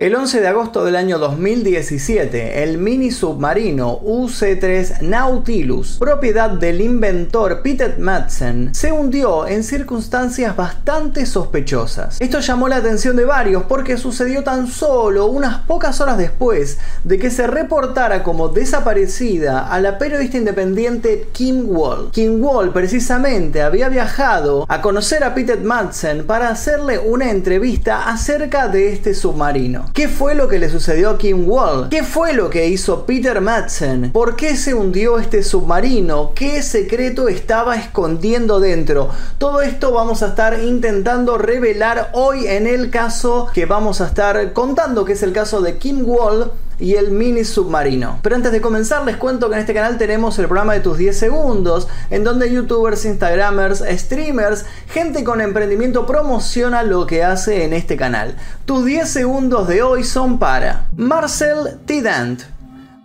El 11 de agosto del año 2017, el mini submarino UC-3 Nautilus, propiedad del inventor Peter Madsen, se hundió en circunstancias bastante sospechosas. Esto llamó la atención de varios porque sucedió tan solo unas pocas horas después de que se reportara como desaparecida a la periodista independiente Kim Wall. Kim Wall precisamente había viajado a conocer a Peter Madsen para hacerle una entrevista acerca de este submarino. ¿Qué fue lo que le sucedió a Kim Wall? ¿Qué fue lo que hizo Peter Madsen? ¿Por qué se hundió este submarino? ¿Qué secreto estaba escondiendo dentro? Todo esto vamos a estar intentando revelar hoy en el caso que vamos a estar contando, que es el caso de Kim Wall y el mini submarino. Pero antes de comenzar les cuento que en este canal tenemos el programa de tus 10 segundos, en donde youtubers, instagramers, streamers, gente con emprendimiento promociona lo que hace en este canal. Tus 10 segundos de hoy son para Marcel Tidant.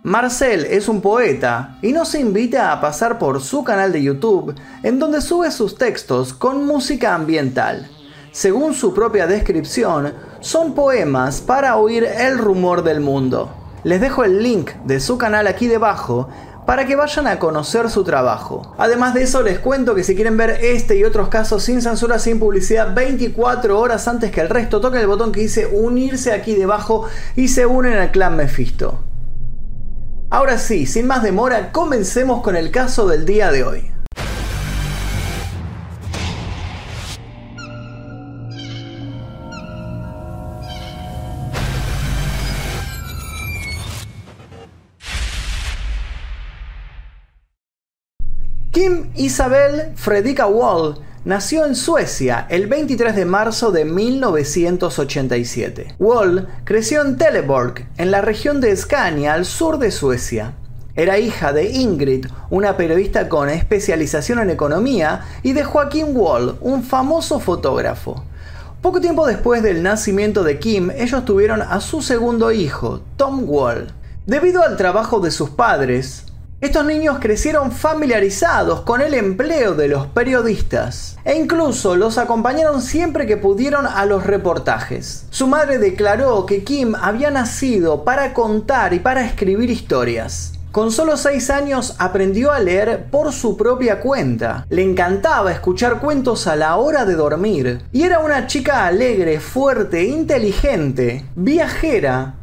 Marcel es un poeta y nos invita a pasar por su canal de YouTube, en donde sube sus textos con música ambiental. Según su propia descripción, son poemas para oír el rumor del mundo. Les dejo el link de su canal aquí debajo para que vayan a conocer su trabajo. Además de eso les cuento que si quieren ver este y otros casos sin censura, sin publicidad, 24 horas antes que el resto, toquen el botón que dice unirse aquí debajo y se unen al clan Mephisto. Ahora sí, sin más demora, comencemos con el caso del día de hoy. Isabel Fredrika Wall nació en Suecia el 23 de marzo de 1987. Wall creció en Teleborg, en la región de Scania, al sur de Suecia. Era hija de Ingrid, una periodista con especialización en economía, y de Joaquín Wall, un famoso fotógrafo. Poco tiempo después del nacimiento de Kim, ellos tuvieron a su segundo hijo, Tom Wall. Debido al trabajo de sus padres, estos niños crecieron familiarizados con el empleo de los periodistas e incluso los acompañaron siempre que pudieron a los reportajes. Su madre declaró que Kim había nacido para contar y para escribir historias. Con solo 6 años aprendió a leer por su propia cuenta. Le encantaba escuchar cuentos a la hora de dormir. Y era una chica alegre, fuerte, inteligente, viajera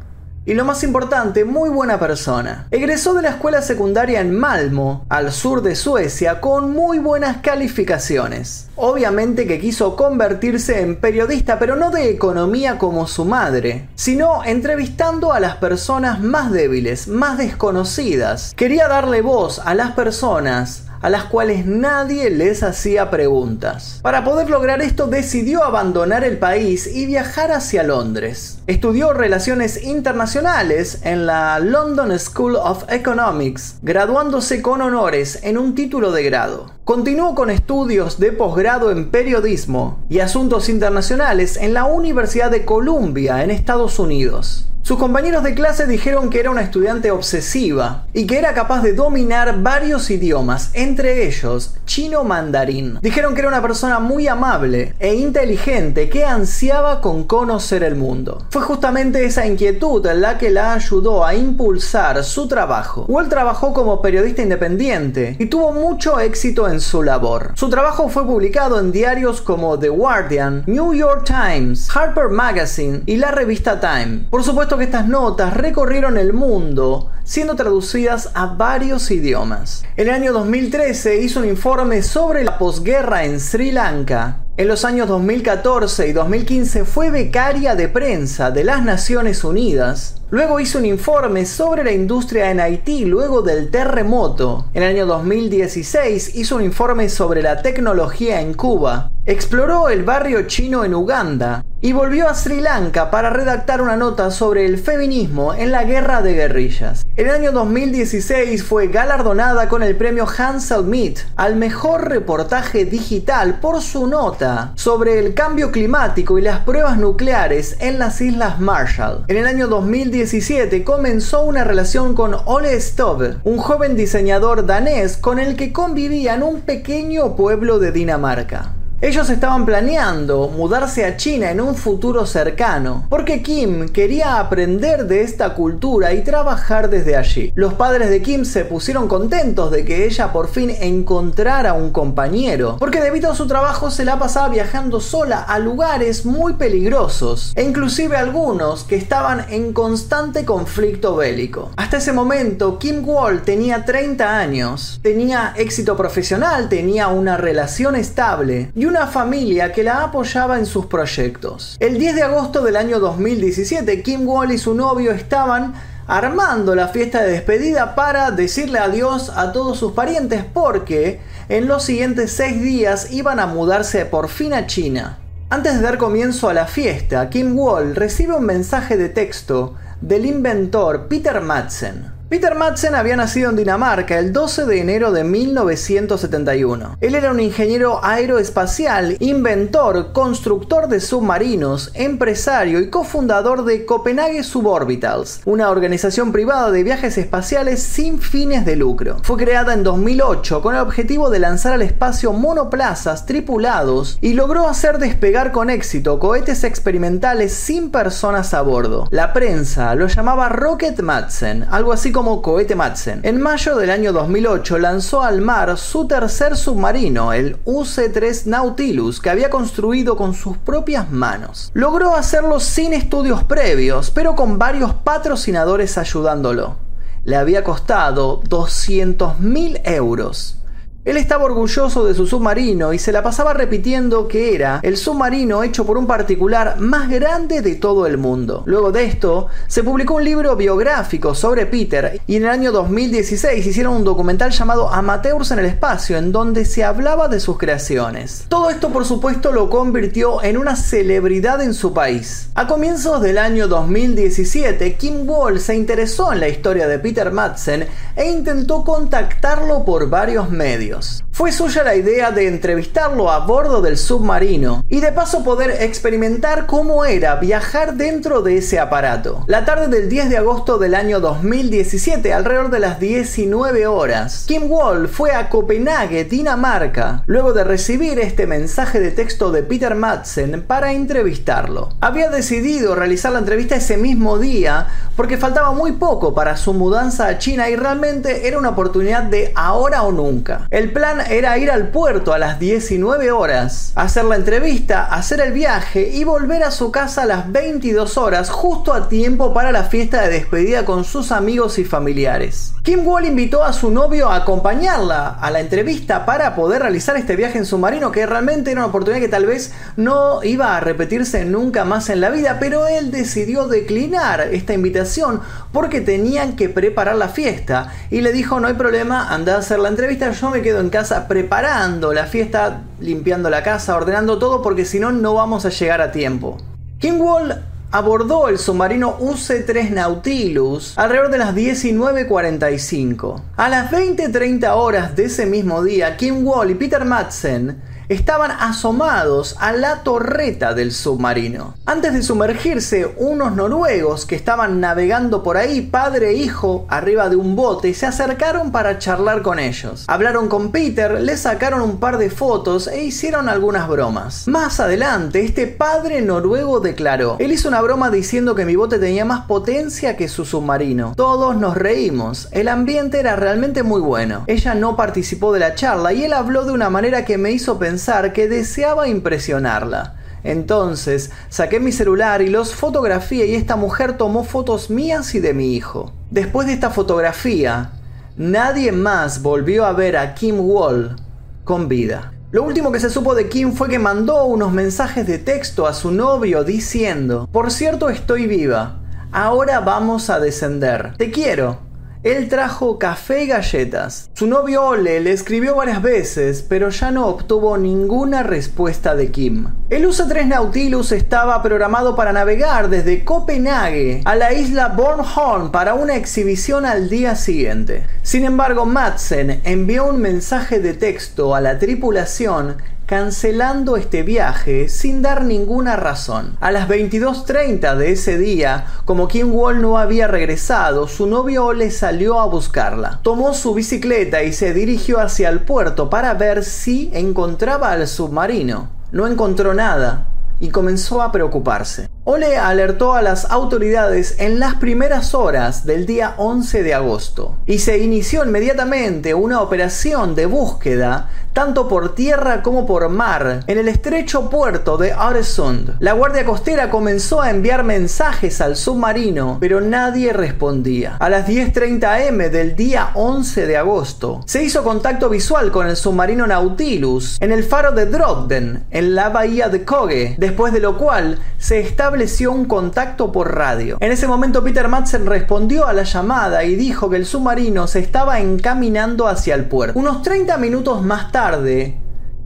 y lo más importante, muy buena persona. Egresó de la escuela secundaria en Malmo, al sur de Suecia, con muy buenas calificaciones. Obviamente que quiso convertirse en periodista, pero no de economía como su madre, sino entrevistando a las personas más débiles, más desconocidas. Quería darle voz a las personas a las cuales nadie les hacía preguntas. Para poder lograr esto decidió abandonar el país y viajar hacia Londres. Estudió relaciones internacionales en la London School of Economics, graduándose con honores en un título de grado. Continuó con estudios de posgrado en periodismo y asuntos internacionales en la Universidad de Columbia en Estados Unidos. Sus compañeros de clase dijeron que era una estudiante obsesiva y que era capaz de dominar varios idiomas, entre ellos chino mandarín. Dijeron que era una persona muy amable e inteligente que ansiaba con conocer el mundo. Fue justamente esa inquietud la que la ayudó a impulsar su trabajo. Wall trabajó como periodista independiente y tuvo mucho éxito en su labor. Su trabajo fue publicado en diarios como The Guardian, New York Times, Harper Magazine y la revista Time. Por supuesto que estas notas recorrieron el mundo, siendo traducidas a varios idiomas. En el año 2013 hizo un informe sobre la posguerra en Sri Lanka. En los años 2014 y 2015 fue becaria de prensa de las Naciones Unidas. Luego hizo un informe sobre la industria en Haití luego del terremoto. En el año 2016 hizo un informe sobre la tecnología en Cuba. Exploró el barrio chino en Uganda y volvió a Sri Lanka para redactar una nota sobre el feminismo en la guerra de guerrillas. En el año 2016 fue galardonada con el premio Hansel Mead al mejor reportaje digital por su nota sobre el cambio climático y las pruebas nucleares en las Islas Marshall. En el año 2017 comenzó una relación con Ole Stove, un joven diseñador danés con el que convivía en un pequeño pueblo de Dinamarca. Ellos estaban planeando mudarse a China en un futuro cercano, porque Kim quería aprender de esta cultura y trabajar desde allí. Los padres de Kim se pusieron contentos de que ella por fin encontrara un compañero, porque debido a su trabajo se la pasaba viajando sola a lugares muy peligrosos, e inclusive algunos que estaban en constante conflicto bélico. Hasta ese momento, Kim Wall tenía 30 años, tenía éxito profesional, tenía una relación estable y una familia que la apoyaba en sus proyectos. El 10 de agosto del año 2017, Kim Wall y su novio estaban armando la fiesta de despedida para decirle adiós a todos sus parientes porque en los siguientes seis días iban a mudarse por fin a China. Antes de dar comienzo a la fiesta, Kim Wall recibe un mensaje de texto del inventor Peter Madsen. Peter Madsen había nacido en Dinamarca el 12 de enero de 1971. Él era un ingeniero aeroespacial, inventor, constructor de submarinos, empresario y cofundador de Copenhague Suborbitals, una organización privada de viajes espaciales sin fines de lucro. Fue creada en 2008 con el objetivo de lanzar al espacio monoplazas tripulados y logró hacer despegar con éxito cohetes experimentales sin personas a bordo. La prensa lo llamaba Rocket Madsen, algo así como cohete Madsen. En mayo del año 2008 lanzó al mar su tercer submarino, el UC-3 Nautilus, que había construido con sus propias manos. Logró hacerlo sin estudios previos, pero con varios patrocinadores ayudándolo. Le había costado 200.000 euros. Él estaba orgulloso de su submarino y se la pasaba repitiendo que era el submarino hecho por un particular más grande de todo el mundo. Luego de esto, se publicó un libro biográfico sobre Peter y en el año 2016 hicieron un documental llamado Amateurs en el Espacio en donde se hablaba de sus creaciones. Todo esto por supuesto lo convirtió en una celebridad en su país. A comienzos del año 2017, Kim Wall se interesó en la historia de Peter Madsen e intentó contactarlo por varios medios. Fue suya la idea de entrevistarlo a bordo del submarino y de paso poder experimentar cómo era viajar dentro de ese aparato. La tarde del 10 de agosto del año 2017, alrededor de las 19 horas, Kim Wall fue a Copenhague, Dinamarca, luego de recibir este mensaje de texto de Peter Madsen para entrevistarlo. Había decidido realizar la entrevista ese mismo día porque faltaba muy poco para su mudanza a China y realmente era una oportunidad de ahora o nunca. Plan era ir al puerto a las 19 horas, hacer la entrevista, hacer el viaje y volver a su casa a las 22 horas, justo a tiempo para la fiesta de despedida con sus amigos y familiares. Kim Wall invitó a su novio a acompañarla a la entrevista para poder realizar este viaje en submarino, que realmente era una oportunidad que tal vez no iba a repetirse nunca más en la vida, pero él decidió declinar esta invitación porque tenían que preparar la fiesta y le dijo no hay problema, anda a hacer la entrevista, yo me quedo en casa preparando la fiesta, limpiando la casa, ordenando todo, porque si no, no vamos a llegar a tiempo. Kim Wall abordó el submarino UC-3 Nautilus alrededor de las 19.45. A las 20.30 horas de ese mismo día, Kim Wall y Peter Madsen estaban asomados a la torreta del submarino. Antes de sumergirse, unos noruegos que estaban navegando por ahí, padre e hijo, arriba de un bote, se acercaron para charlar con ellos. Hablaron con Peter, le sacaron un par de fotos e hicieron algunas bromas. Más adelante, este padre noruego declaró, él hizo una broma diciendo que mi bote tenía más potencia que su submarino. Todos nos reímos, el ambiente era realmente muy bueno. Ella no participó de la charla y él habló de una manera que me hizo pensar que deseaba impresionarla. Entonces saqué mi celular y los fotografié y esta mujer tomó fotos mías y de mi hijo. Después de esta fotografía, nadie más volvió a ver a Kim Wall con vida. Lo último que se supo de Kim fue que mandó unos mensajes de texto a su novio diciendo, por cierto estoy viva, ahora vamos a descender, te quiero, él trajo café y galletas. Su novio Ole le escribió varias veces, pero ya no obtuvo ninguna respuesta de Kim. El UC-3 Nautilus estaba programado para navegar desde Copenhague a la isla Bornholm para una exhibición al día siguiente. Sin embargo, Madsen envió un mensaje de texto a la tripulación cancelando este viaje sin dar ninguna razón. A las 22.30 de ese día, como Kim Wall no había regresado, su novio le salió a buscarla. Tomó su bicicleta y se dirigió hacia el puerto para ver si encontraba al submarino. No encontró nada y comenzó a preocuparse. Ole alertó a las autoridades en las primeras horas del día 11 de agosto y se inició inmediatamente una operación de búsqueda tanto por tierra como por mar en el estrecho puerto de Aresund. La Guardia Costera comenzó a enviar mensajes al submarino, pero nadie respondía. A las 10.30 am del día 11 de agosto, se hizo contacto visual con el submarino Nautilus en el faro de Drodden, en la bahía de Koge, después de lo cual se estableció un contacto por radio. En ese momento Peter Madsen respondió a la llamada y dijo que el submarino se estaba encaminando hacia el puerto. Unos 30 minutos más tarde,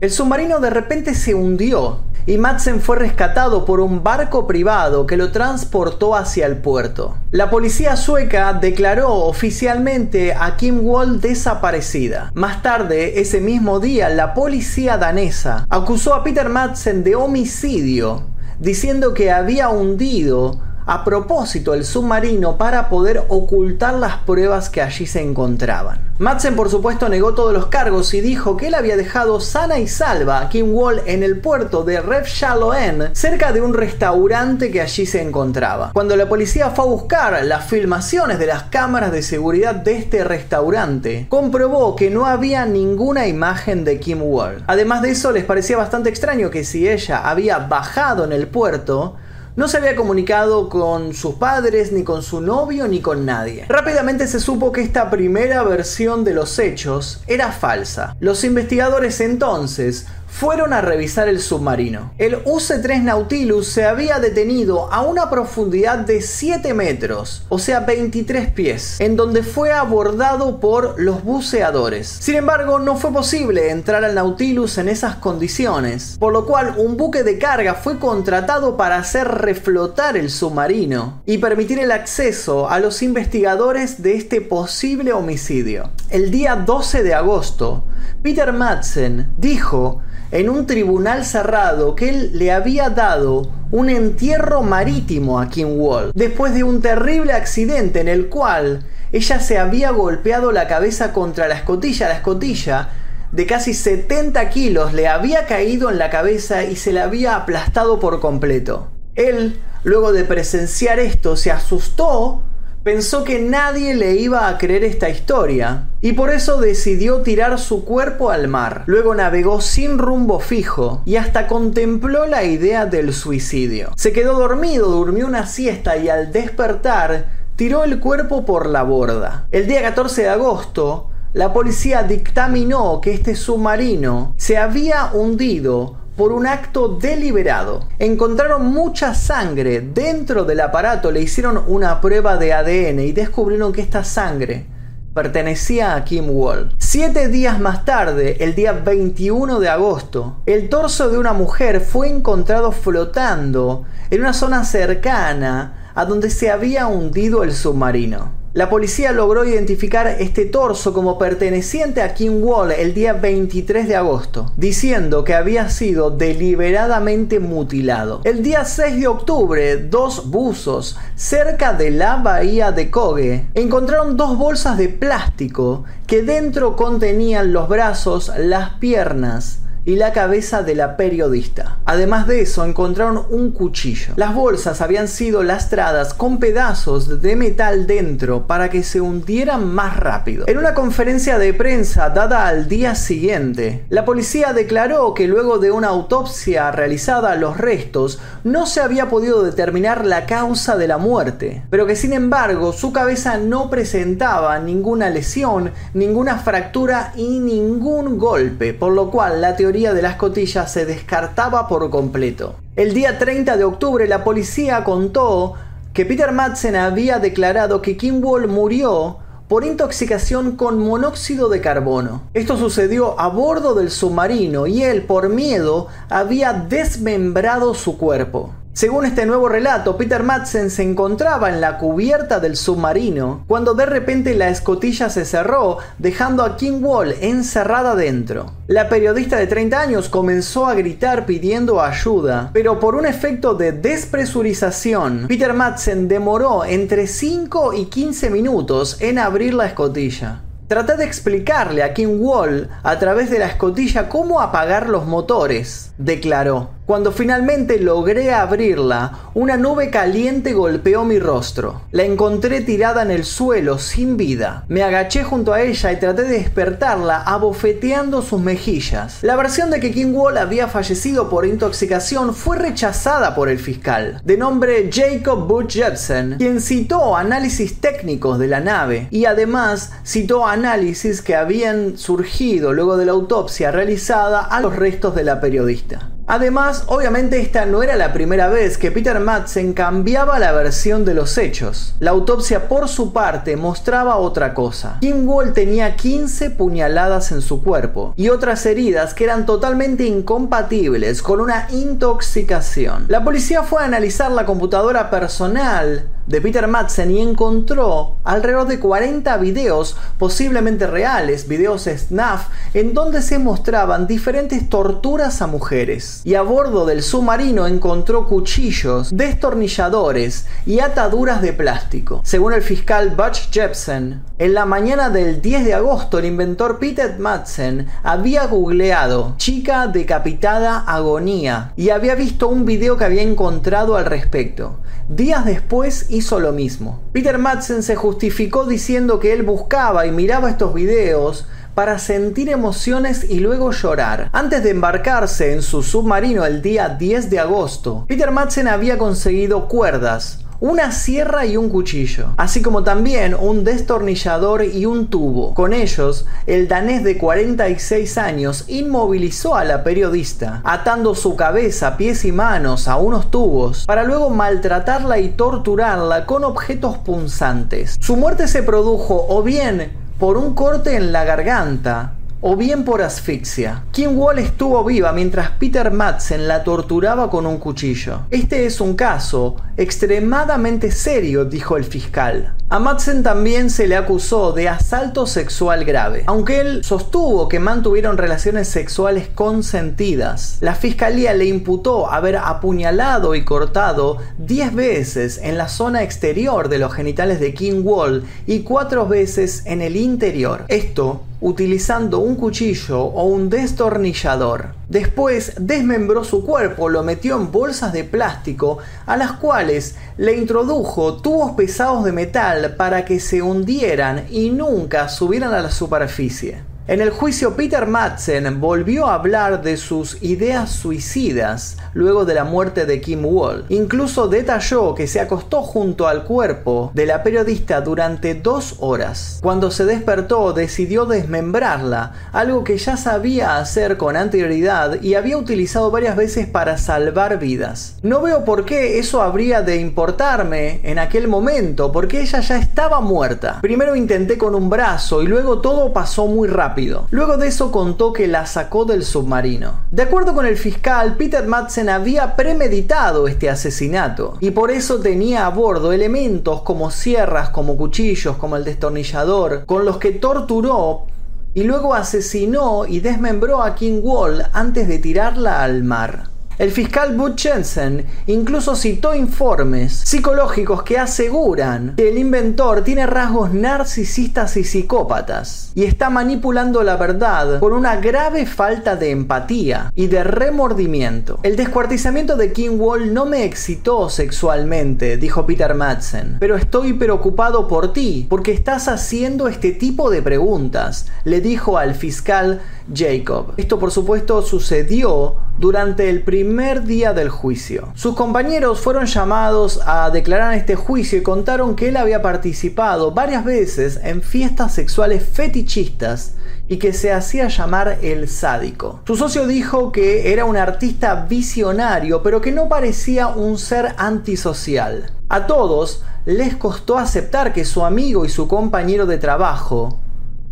el submarino de repente se hundió y Madsen fue rescatado por un barco privado que lo transportó hacia el puerto. La policía sueca declaró oficialmente a Kim Wall desaparecida. Más tarde, ese mismo día, la policía danesa acusó a Peter Madsen de homicidio, diciendo que había hundido a propósito el submarino para poder ocultar las pruebas que allí se encontraban. Madsen por supuesto negó todos los cargos y dijo que él había dejado sana y salva a Kim Wall en el puerto de Refshaloen cerca de un restaurante que allí se encontraba. Cuando la policía fue a buscar las filmaciones de las cámaras de seguridad de este restaurante, comprobó que no había ninguna imagen de Kim Wall. Además de eso les parecía bastante extraño que si ella había bajado en el puerto, no se había comunicado con sus padres, ni con su novio, ni con nadie. Rápidamente se supo que esta primera versión de los hechos era falsa. Los investigadores entonces fueron a revisar el submarino. El UC-3 Nautilus se había detenido a una profundidad de 7 metros, o sea 23 pies, en donde fue abordado por los buceadores. Sin embargo, no fue posible entrar al Nautilus en esas condiciones, por lo cual un buque de carga fue contratado para hacer reflotar el submarino y permitir el acceso a los investigadores de este posible homicidio. El día 12 de agosto, Peter Madsen dijo en un tribunal cerrado que él le había dado un entierro marítimo a Kim Wall después de un terrible accidente en el cual ella se había golpeado la cabeza contra la escotilla. La escotilla de casi 70 kilos le había caído en la cabeza y se la había aplastado por completo. Él, luego de presenciar esto, se asustó pensó que nadie le iba a creer esta historia y por eso decidió tirar su cuerpo al mar. Luego navegó sin rumbo fijo y hasta contempló la idea del suicidio. Se quedó dormido, durmió una siesta y al despertar tiró el cuerpo por la borda. El día 14 de agosto, la policía dictaminó que este submarino se había hundido por un acto deliberado. Encontraron mucha sangre dentro del aparato, le hicieron una prueba de ADN y descubrieron que esta sangre pertenecía a Kim Wall. Siete días más tarde, el día 21 de agosto, el torso de una mujer fue encontrado flotando en una zona cercana a donde se había hundido el submarino. La policía logró identificar este torso como perteneciente a Kim Wall el día 23 de agosto, diciendo que había sido deliberadamente mutilado. El día 6 de octubre, dos buzos cerca de la bahía de Koge encontraron dos bolsas de plástico que dentro contenían los brazos, las piernas, y la cabeza de la periodista. Además de eso, encontraron un cuchillo. Las bolsas habían sido lastradas con pedazos de metal dentro para que se hundieran más rápido. En una conferencia de prensa dada al día siguiente, la policía declaró que luego de una autopsia realizada a los restos, no se había podido determinar la causa de la muerte, pero que sin embargo su cabeza no presentaba ninguna lesión, ninguna fractura y ningún golpe, por lo cual la teoría de la escotilla se descartaba por completo. El día 30 de octubre la policía contó que Peter Madsen había declarado que Kim Wall murió por intoxicación con monóxido de carbono. Esto sucedió a bordo del submarino y él, por miedo, había desmembrado su cuerpo. Según este nuevo relato, Peter Madsen se encontraba en la cubierta del submarino cuando de repente la escotilla se cerró, dejando a Kim Wall encerrada dentro. La periodista de 30 años comenzó a gritar pidiendo ayuda, pero por un efecto de despresurización, Peter Madsen demoró entre 5 y 15 minutos en abrir la escotilla. Traté de explicarle a Kim Wall a través de la escotilla cómo apagar los motores, declaró. Cuando finalmente logré abrirla, una nube caliente golpeó mi rostro. La encontré tirada en el suelo, sin vida. Me agaché junto a ella y traté de despertarla abofeteando sus mejillas. La versión de que King Wall había fallecido por intoxicación fue rechazada por el fiscal, de nombre Jacob Butch Jepsen, quien citó análisis técnicos de la nave y además citó análisis que habían surgido luego de la autopsia realizada a los restos de la periodista. Además, obviamente esta no era la primera vez que Peter Madsen cambiaba la versión de los hechos. La autopsia por su parte mostraba otra cosa. Kim Wall tenía 15 puñaladas en su cuerpo y otras heridas que eran totalmente incompatibles con una intoxicación. La policía fue a analizar la computadora personal de Peter Madsen y encontró alrededor de 40 videos posiblemente reales, videos snuff, en donde se mostraban diferentes torturas a mujeres. Y a bordo del submarino encontró cuchillos, destornilladores y ataduras de plástico. Según el fiscal Butch Jepsen, en la mañana del 10 de agosto el inventor Peter Madsen había googleado chica decapitada agonía y había visto un video que había encontrado al respecto. Días después hizo lo mismo. Peter Madsen se justificó diciendo que él buscaba y miraba estos videos para sentir emociones y luego llorar. Antes de embarcarse en su submarino el día 10 de agosto, Peter Madsen había conseguido cuerdas, una sierra y un cuchillo, así como también un destornillador y un tubo. Con ellos, el danés de 46 años inmovilizó a la periodista, atando su cabeza, pies y manos a unos tubos, para luego maltratarla y torturarla con objetos punzantes. Su muerte se produjo o bien por un corte en la garganta, o bien por asfixia. Kim Wall estuvo viva mientras Peter Madsen la torturaba con un cuchillo. Este es un caso extremadamente serio, dijo el fiscal. A Madsen también se le acusó de asalto sexual grave, aunque él sostuvo que mantuvieron relaciones sexuales consentidas. La fiscalía le imputó haber apuñalado y cortado 10 veces en la zona exterior de los genitales de Kim Wall y 4 veces en el interior. Esto utilizando un cuchillo o un destornillador. Después desmembró su cuerpo, lo metió en bolsas de plástico a las cuales le introdujo tubos pesados de metal para que se hundieran y nunca subieran a la superficie. En el juicio, Peter Madsen volvió a hablar de sus ideas suicidas luego de la muerte de Kim Wall. Incluso detalló que se acostó junto al cuerpo de la periodista durante dos horas. Cuando se despertó, decidió desmembrarla, algo que ya sabía hacer con anterioridad y había utilizado varias veces para salvar vidas. No veo por qué eso habría de importarme en aquel momento, porque ella ya estaba muerta. Primero intenté con un brazo y luego todo pasó muy rápido. Luego de eso contó que la sacó del submarino. De acuerdo con el fiscal, Peter Madsen había premeditado este asesinato y por eso tenía a bordo elementos como sierras, como cuchillos, como el destornillador, con los que torturó y luego asesinó y desmembró a King Wall antes de tirarla al mar. El fiscal Butch Jensen incluso citó informes psicológicos que aseguran que el inventor tiene rasgos narcisistas y psicópatas y está manipulando la verdad por una grave falta de empatía y de remordimiento. El descuartizamiento de King Wall no me excitó sexualmente, dijo Peter Madsen, pero estoy preocupado por ti porque estás haciendo este tipo de preguntas, le dijo al fiscal Jacob. Esto por supuesto sucedió durante el primer día del juicio. Sus compañeros fueron llamados a declarar en este juicio y contaron que él había participado varias veces en fiestas sexuales fetichistas y que se hacía llamar el sádico. Su socio dijo que era un artista visionario, pero que no parecía un ser antisocial. A todos les costó aceptar que su amigo y su compañero de trabajo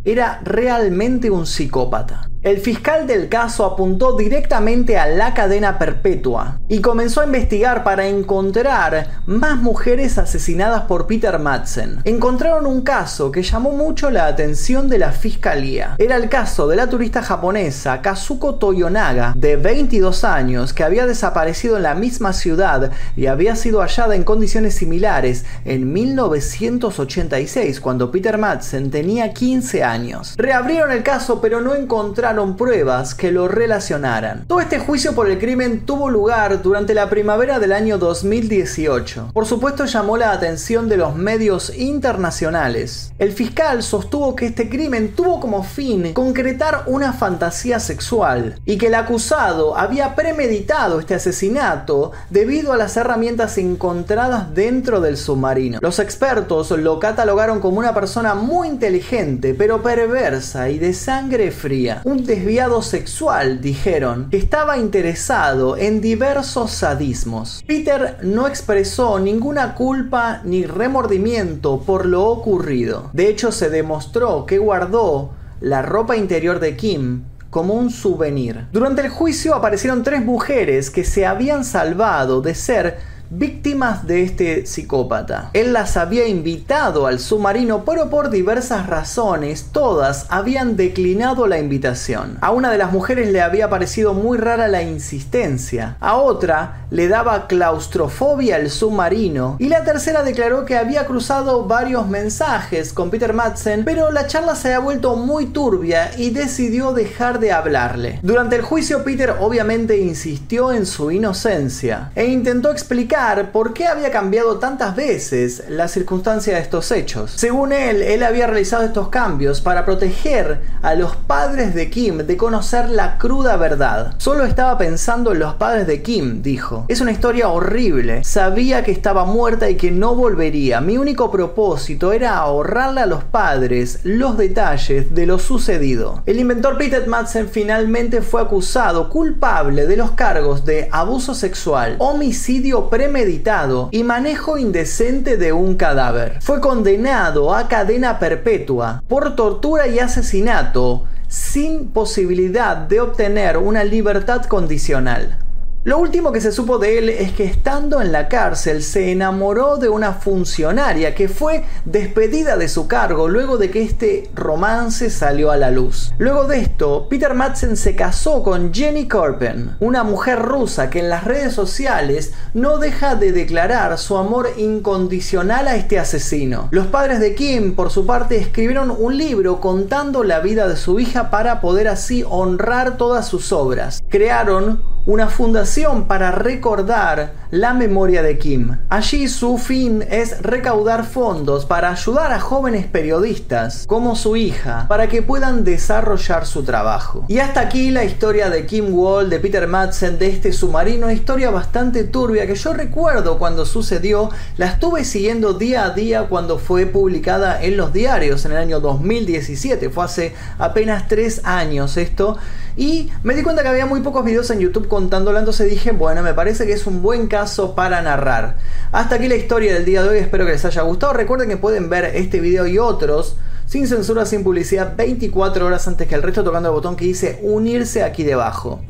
era realmente un psicópata. El fiscal del caso apuntó directamente a la cadena perpetua y comenzó a investigar para encontrar más mujeres asesinadas por Peter Madsen. Encontraron un caso que llamó mucho la atención de la fiscalía. Era el caso de la turista japonesa Kazuko Toyonaga, de 22 años, que había desaparecido en la misma ciudad y había sido hallada en condiciones similares en 1986, cuando Peter Madsen tenía 15 años. Reabrieron el caso, pero no encontraron pruebas que lo relacionaran. Todo este juicio por el crimen tuvo lugar durante la primavera del año 2018. Por supuesto llamó la atención de los medios internacionales. El fiscal sostuvo que este crimen tuvo como fin concretar una fantasía sexual y que el acusado había premeditado este asesinato debido a las herramientas encontradas dentro del submarino. Los expertos lo catalogaron como una persona muy inteligente pero perversa y de sangre fría. Desviado sexual, dijeron, que estaba interesado en diversos sadismos. Peter no expresó ninguna culpa ni remordimiento por lo ocurrido. De hecho, se demostró que guardó la ropa interior de Kim como un souvenir. Durante el juicio aparecieron tres mujeres que se habían salvado de ser víctimas de este psicópata. Él las había invitado al submarino, pero por diversas razones todas habían declinado la invitación. A una de las mujeres le había parecido muy rara la insistencia, a otra le daba claustrofobia al submarino y la tercera declaró que había cruzado varios mensajes con Peter Madsen, pero la charla se había vuelto muy turbia y decidió dejar de hablarle. Durante el juicio Peter obviamente insistió en su inocencia e intentó explicar por qué había cambiado tantas veces la circunstancia de estos hechos. Según él, él había realizado estos cambios para proteger a los padres de Kim de conocer la cruda verdad. Solo estaba pensando en los padres de Kim, dijo. Es una historia horrible. Sabía que estaba muerta y que no volvería. Mi único propósito era ahorrarle a los padres los detalles de lo sucedido. El inventor Peter Madsen finalmente fue acusado culpable de los cargos de abuso sexual, homicidio pre meditado y manejo indecente de un cadáver. Fue condenado a cadena perpetua por tortura y asesinato sin posibilidad de obtener una libertad condicional. Lo último que se supo de él es que estando en la cárcel se enamoró de una funcionaria que fue despedida de su cargo luego de que este romance salió a la luz. Luego de esto, Peter Madsen se casó con Jenny Korpen, una mujer rusa que en las redes sociales no deja de declarar su amor incondicional a este asesino. Los padres de Kim, por su parte, escribieron un libro contando la vida de su hija para poder así honrar todas sus obras. Crearon una fundación para recordar la memoria de Kim. Allí su fin es recaudar fondos para ayudar a jóvenes periodistas como su hija para que puedan desarrollar su trabajo. Y hasta aquí la historia de Kim Wall, de Peter Madsen, de este submarino, historia bastante turbia que yo recuerdo cuando sucedió, la estuve siguiendo día a día cuando fue publicada en los diarios en el año 2017, fue hace apenas tres años esto, y me di cuenta que había muy pocos videos en YouTube contándolo, entonces dije, bueno, me parece que es un buen caso para narrar. Hasta aquí la historia del día de hoy, espero que les haya gustado. Recuerden que pueden ver este video y otros sin censura, sin publicidad, 24 horas antes que el resto tocando el botón que dice unirse aquí debajo.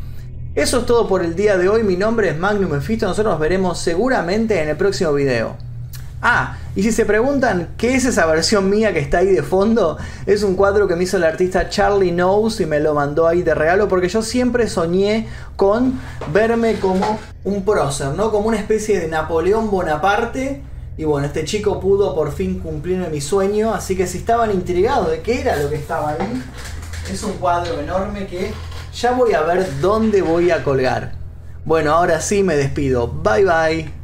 Eso es todo por el día de hoy, mi nombre es Magnum Mephisto, nosotros nos veremos seguramente en el próximo video. Ah, y si se preguntan qué es esa versión mía que está ahí de fondo, es un cuadro que me hizo el artista Charlie Knows y me lo mandó ahí de regalo porque yo siempre soñé con verme como un prócer, ¿no? Como una especie de Napoleón Bonaparte. Y bueno, este chico pudo por fin cumplir mi sueño, así que si estaban intrigados de qué era lo que estaba ahí, es un cuadro enorme que ya voy a ver dónde voy a colgar. Bueno, ahora sí me despido. Bye bye.